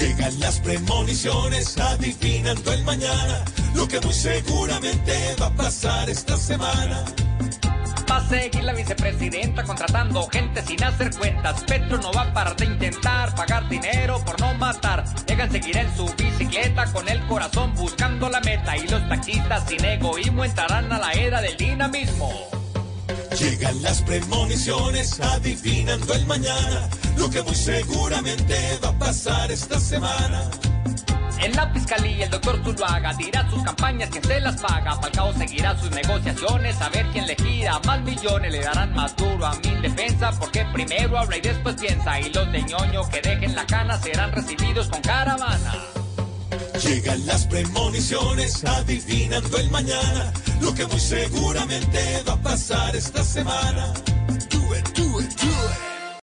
Llegan las premoniciones adivinando el mañana, lo que muy seguramente va a pasar esta semana. Va a seguir la vicepresidenta contratando gente sin hacer cuentas. Petro no va a parar de intentar pagar dinero por no matar. Llegan seguir en su bicicleta con el corazón buscando la meta. Y los taxistas sin egoísmo entrarán a la era del dinamismo. Llegan las premoniciones adivinando el mañana, lo que muy seguramente va a pasar esta semana. En la fiscalía el doctor Zuluaga dirá sus campañas, quien se las paga. Falcao seguirá sus negociaciones, a ver quién le gira más millones. Le darán más duro a mi defensa, porque primero habla y después piensa. Y los de ñoño que dejen la cana serán recibidos con caravana. Llegan las premoniciones adivinando el mañana, lo que muy seguramente va a pasar esta semana.